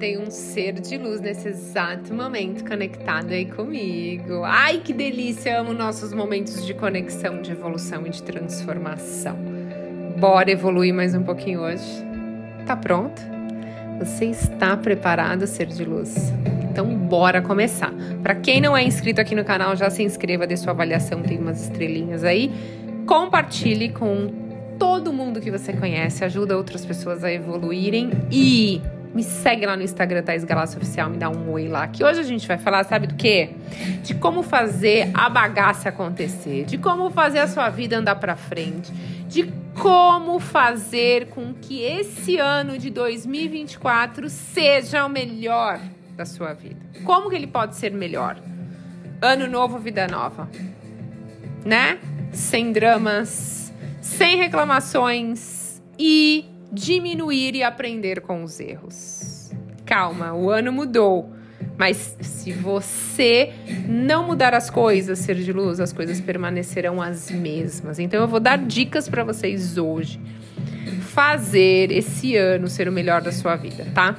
Tem um ser de luz nesse exato momento conectado aí comigo. Ai, que delícia! Amo nossos momentos de conexão, de evolução e de transformação. Bora evoluir mais um pouquinho hoje? Tá pronto? Você está preparado, ser de luz? Então, bora começar. Para quem não é inscrito aqui no canal, já se inscreva, dê sua avaliação, tem umas estrelinhas aí. Compartilhe com todo mundo que você conhece, ajuda outras pessoas a evoluírem e me segue lá no Instagram, Thais Galácio Oficial, me dá um oi lá. Que hoje a gente vai falar, sabe do quê? De como fazer a bagaça acontecer, de como fazer a sua vida andar para frente, de como fazer com que esse ano de 2024 seja o melhor da sua vida. Como que ele pode ser melhor? Ano novo, vida nova. Né? Sem dramas, sem reclamações e diminuir e aprender com os erros. Calma, o ano mudou. Mas se você não mudar as coisas, ser de luz, as coisas permanecerão as mesmas. Então eu vou dar dicas para vocês hoje. Fazer esse ano ser o melhor da sua vida, tá?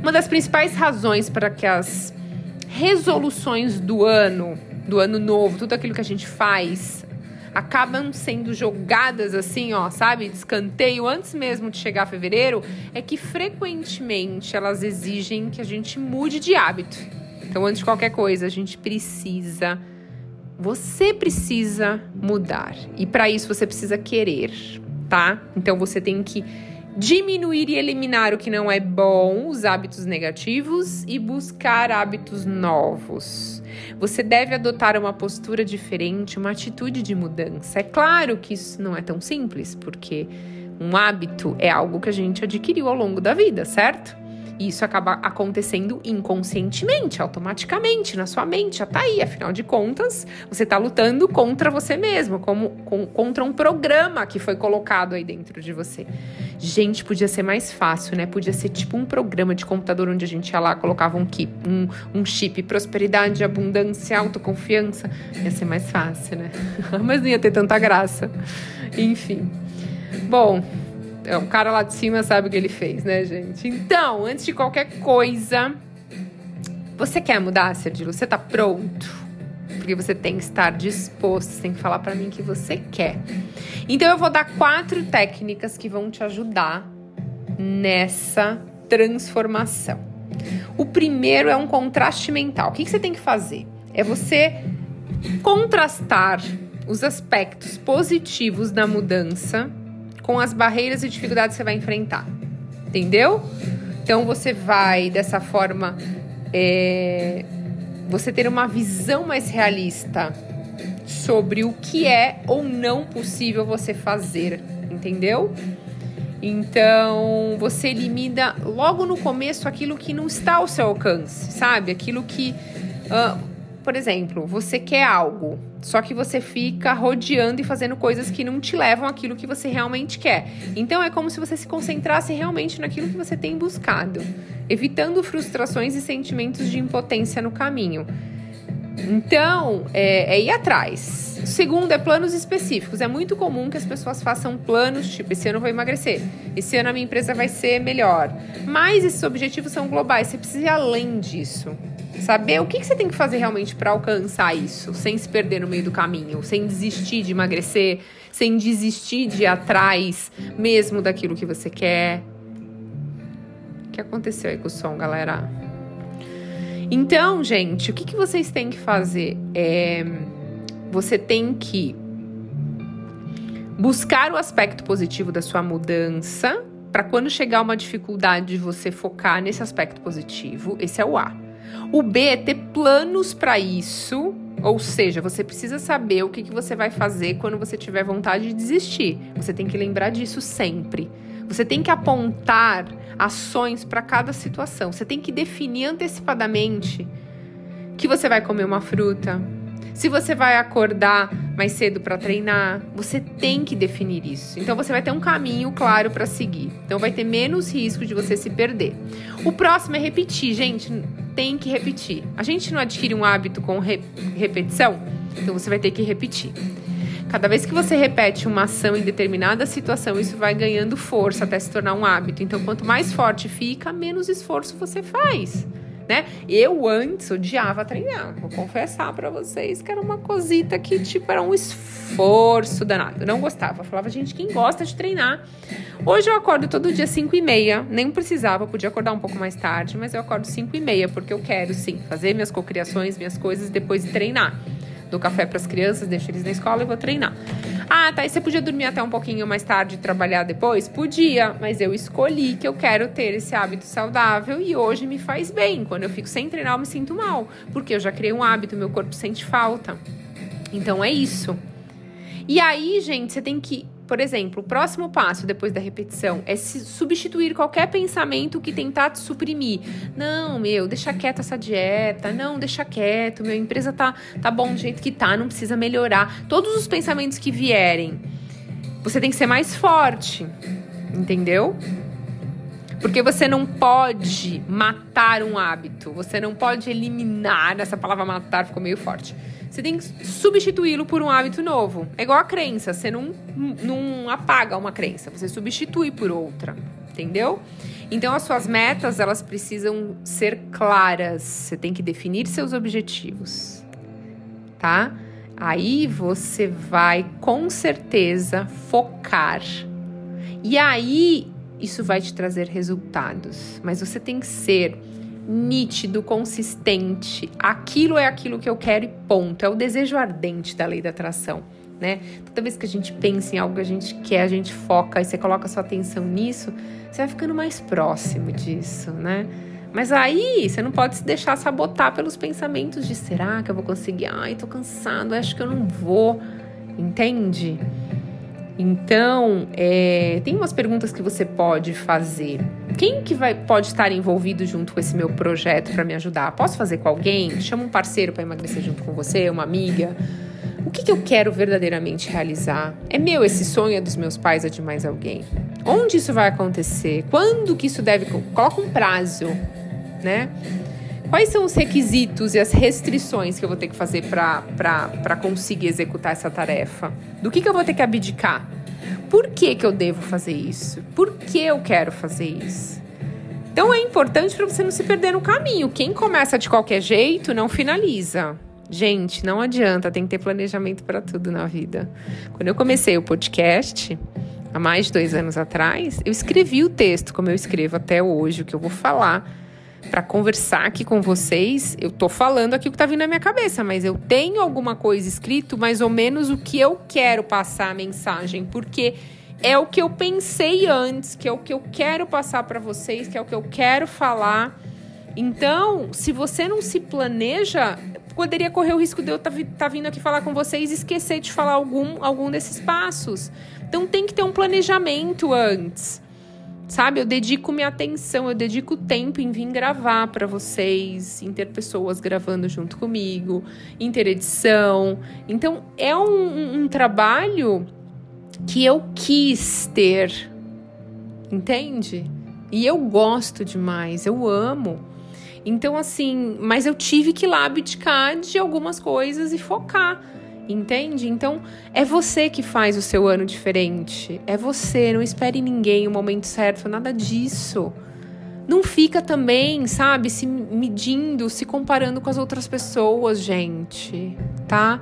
Uma das principais razões para que as resoluções do ano, do ano novo, tudo aquilo que a gente faz, acabam sendo jogadas assim, ó, sabe, de escanteio antes mesmo de chegar fevereiro, é que frequentemente elas exigem que a gente mude de hábito. Então, antes de qualquer coisa, a gente precisa você precisa mudar. E para isso você precisa querer, tá? Então você tem que diminuir e eliminar o que não é bom, os hábitos negativos e buscar hábitos novos. Você deve adotar uma postura diferente, uma atitude de mudança. É claro que isso não é tão simples, porque um hábito é algo que a gente adquiriu ao longo da vida, certo? Isso acaba acontecendo inconscientemente, automaticamente, na sua mente, já tá aí. Afinal de contas, você tá lutando contra você mesmo, como com, contra um programa que foi colocado aí dentro de você. Gente, podia ser mais fácil, né? Podia ser tipo um programa de computador onde a gente ia lá, colocava um, chip, um, um chip, prosperidade, abundância, autoconfiança. Ia ser mais fácil, né? Mas não ia ter tanta graça. Enfim. Bom, é, o cara lá de cima sabe o que ele fez, né, gente? Então, antes de qualquer coisa, você quer mudar, Sergio? Você tá pronto? Porque você tem que estar disposto, você tem que falar para mim que você quer. Então, eu vou dar quatro técnicas que vão te ajudar nessa transformação. O primeiro é um contraste mental. O que você tem que fazer? É você contrastar os aspectos positivos da mudança com as barreiras e dificuldades que você vai enfrentar. Entendeu? Então você vai dessa forma é, você ter uma visão mais realista sobre o que é ou não possível você fazer, entendeu? Então você elimina logo no começo aquilo que não está ao seu alcance, sabe? Aquilo que uh, por exemplo, você quer algo, só que você fica rodeando e fazendo coisas que não te levam àquilo que você realmente quer. Então é como se você se concentrasse realmente naquilo que você tem buscado, evitando frustrações e sentimentos de impotência no caminho. Então, é, é ir atrás. Segundo é planos específicos. É muito comum que as pessoas façam planos, tipo, esse ano eu vou emagrecer, esse ano a minha empresa vai ser melhor. Mas esses objetivos são globais, você precisa ir além disso. Saber o que, que você tem que fazer realmente para alcançar isso, sem se perder no meio do caminho, sem desistir de emagrecer, sem desistir de ir atrás mesmo daquilo que você quer. O que aconteceu aí com o som, galera? Então, gente, o que, que vocês têm que fazer? É, você tem que buscar o aspecto positivo da sua mudança para quando chegar uma dificuldade você focar nesse aspecto positivo. Esse é o A. O B é ter planos para isso, ou seja, você precisa saber o que, que você vai fazer quando você tiver vontade de desistir. Você tem que lembrar disso sempre. Você tem que apontar ações para cada situação. Você tem que definir antecipadamente que você vai comer uma fruta, se você vai acordar mais cedo para treinar, você tem que definir isso. Então você vai ter um caminho claro para seguir. Então vai ter menos risco de você se perder. O próximo é repetir, gente, tem que repetir. A gente não adquire um hábito com re repetição, então você vai ter que repetir. Cada vez que você repete uma ação em determinada situação, isso vai ganhando força até se tornar um hábito. Então, quanto mais forte fica, menos esforço você faz né? Eu antes odiava treinar, vou confessar para vocês que era uma cosita que tipo era um esforço danado. Eu não gostava, eu falava gente quem gosta de treinar. Hoje eu acordo todo dia 5 e meia, nem precisava, podia acordar um pouco mais tarde, mas eu acordo 5 e meia porque eu quero sim fazer minhas cocriações, minhas coisas depois de treinar dou café para as crianças, deixo eles na escola e vou treinar. Ah, tá. E você podia dormir até um pouquinho mais tarde e trabalhar depois? Podia, mas eu escolhi que eu quero ter esse hábito saudável e hoje me faz bem. Quando eu fico sem treinar, eu me sinto mal, porque eu já criei um hábito, meu corpo sente falta. Então é isso. E aí, gente, você tem que por exemplo, o próximo passo depois da repetição é substituir qualquer pensamento que tentar te suprimir. Não, meu, deixa quieto essa dieta. Não, deixa quieto. Minha empresa tá, tá bom do jeito que tá, não precisa melhorar. Todos os pensamentos que vierem, você tem que ser mais forte. Entendeu? Porque você não pode matar um hábito, você não pode eliminar. Essa palavra matar ficou meio forte você tem que substituí-lo por um hábito novo. É igual a crença, você não, não apaga uma crença, você substitui por outra, entendeu? Então as suas metas, elas precisam ser claras. Você tem que definir seus objetivos, tá? Aí você vai com certeza focar. E aí isso vai te trazer resultados, mas você tem que ser nítido, consistente. Aquilo é aquilo que eu quero e ponto. É o desejo ardente da lei da atração. Né? Toda vez que a gente pensa em algo que a gente quer, a gente foca e você coloca sua atenção nisso, você vai ficando mais próximo disso, né? Mas aí você não pode se deixar sabotar pelos pensamentos de será que eu vou conseguir? Ai, tô cansado, acho que eu não vou. Entende? Então, é, tem umas perguntas que você pode fazer. Quem que vai, pode estar envolvido junto com esse meu projeto para me ajudar? Posso fazer com alguém? Chama um parceiro para emagrecer junto com você, uma amiga? O que, que eu quero verdadeiramente realizar? É meu esse sonho é dos meus pais ou de mais alguém? Onde isso vai acontecer? Quando que isso deve... Coloca um prazo, né? Quais são os requisitos e as restrições que eu vou ter que fazer para conseguir executar essa tarefa? Do que, que eu vou ter que abdicar? Por que, que eu devo fazer isso? Por que eu quero fazer isso? Então é importante para você não se perder no caminho. Quem começa de qualquer jeito não finaliza. Gente, não adianta, tem que ter planejamento para tudo na vida. Quando eu comecei o podcast, há mais de dois anos atrás, eu escrevi o texto como eu escrevo até hoje, o que eu vou falar para conversar aqui com vocês, eu tô falando aqui o que tá vindo na minha cabeça, mas eu tenho alguma coisa escrito, mais ou menos o que eu quero passar a mensagem, porque é o que eu pensei antes, que é o que eu quero passar para vocês, que é o que eu quero falar. Então, se você não se planeja, poderia correr o risco de eu estar tá, tá vindo aqui falar com vocês e esquecer de falar algum, algum desses passos. Então, tem que ter um planejamento antes. Sabe, eu dedico minha atenção, eu dedico tempo em vir gravar para vocês, em ter pessoas gravando junto comigo, em ter edição. Então, é um, um trabalho que eu quis ter, entende? E eu gosto demais, eu amo. Então, assim, mas eu tive que lá abdicar de algumas coisas e focar. Entende? Então, é você que faz o seu ano diferente. É você, não espere ninguém o momento certo, nada disso. Não fica também, sabe, se medindo, se comparando com as outras pessoas, gente, tá?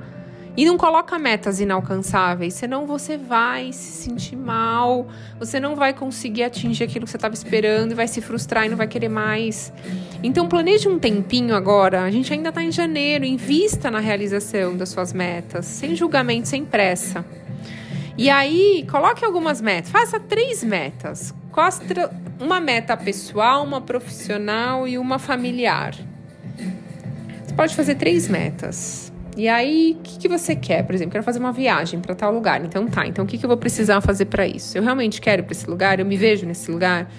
E não coloca metas inalcançáveis, senão você vai se sentir mal, você não vai conseguir atingir aquilo que você estava esperando e vai se frustrar e não vai querer mais. Então planeje um tempinho agora, a gente ainda está em janeiro, invista na realização das suas metas, sem julgamento, sem pressa. E aí, coloque algumas metas, faça três metas. Uma meta pessoal, uma profissional e uma familiar. Você pode fazer três metas E aí, o que, que você quer? Por exemplo, quero fazer uma viagem para tal lugar. Então tá, então o que, que eu vou precisar fazer para isso? Eu realmente quero ir para esse lugar? Eu me vejo nesse lugar?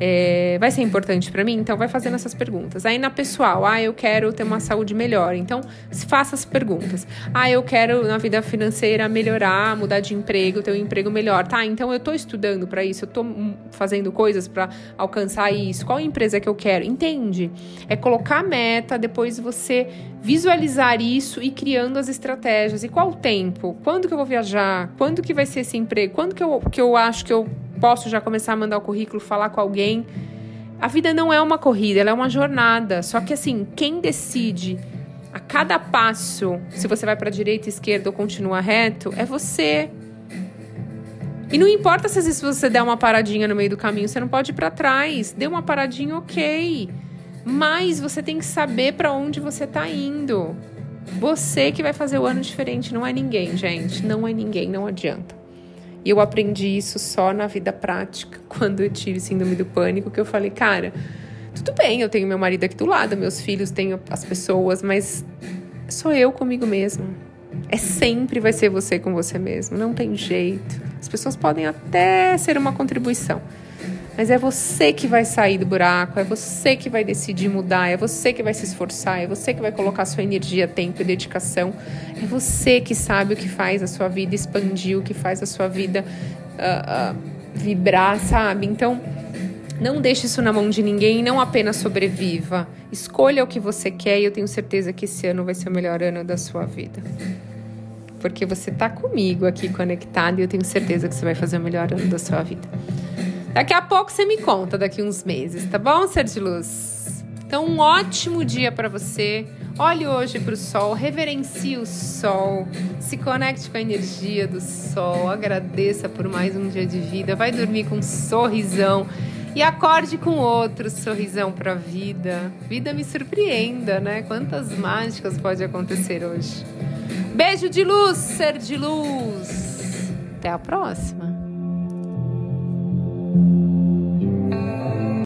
É, vai ser importante para mim? Então, vai fazendo essas perguntas. Aí, na pessoal, ah, eu quero ter uma saúde melhor. Então, faça as perguntas. Ah, eu quero, na vida financeira, melhorar, mudar de emprego, ter um emprego melhor. Tá, então eu tô estudando para isso, eu tô fazendo coisas para alcançar isso. Qual empresa que eu quero? Entende? É colocar meta, depois você visualizar isso e criando as estratégias. E qual o tempo? Quando que eu vou viajar? Quando que vai ser esse emprego? Quando que eu, que eu acho que eu posso já começar a mandar o currículo, falar com alguém. A vida não é uma corrida, ela é uma jornada. Só que assim, quem decide a cada passo se você vai para direita, esquerda ou continua reto é você. E não importa se às vezes você der uma paradinha no meio do caminho, você não pode ir para trás. Dê uma paradinha, ok. Mas você tem que saber para onde você está indo. Você que vai fazer o ano diferente, não é ninguém, gente. Não é ninguém, não adianta. E eu aprendi isso só na vida prática, quando eu tive síndrome do pânico, que eu falei, cara, tudo bem, eu tenho meu marido aqui do lado, meus filhos, tenho as pessoas, mas sou eu comigo mesma. É sempre vai ser você com você mesmo, não tem jeito. As pessoas podem até ser uma contribuição, mas é você que vai sair do buraco, é você que vai decidir mudar, é você que vai se esforçar, é você que vai colocar sua energia, tempo e dedicação. É você que sabe o que faz a sua vida expandir, o que faz a sua vida uh, uh, vibrar, sabe? Então, não deixe isso na mão de ninguém, não apenas sobreviva. Escolha o que você quer e eu tenho certeza que esse ano vai ser o melhor ano da sua vida. Porque você está comigo aqui conectado e eu tenho certeza que você vai fazer o melhor ano da sua vida. Daqui a pouco você me conta, daqui uns meses, tá bom, ser de luz? Então, um ótimo dia para você. Olhe hoje para o sol, reverencie o sol, se conecte com a energia do sol, agradeça por mais um dia de vida, vai dormir com um sorrisão e acorde com outro sorrisão para a vida. Vida me surpreenda, né? Quantas mágicas pode acontecer hoje. Beijo de luz, ser de luz. Até a próxima. Thank you.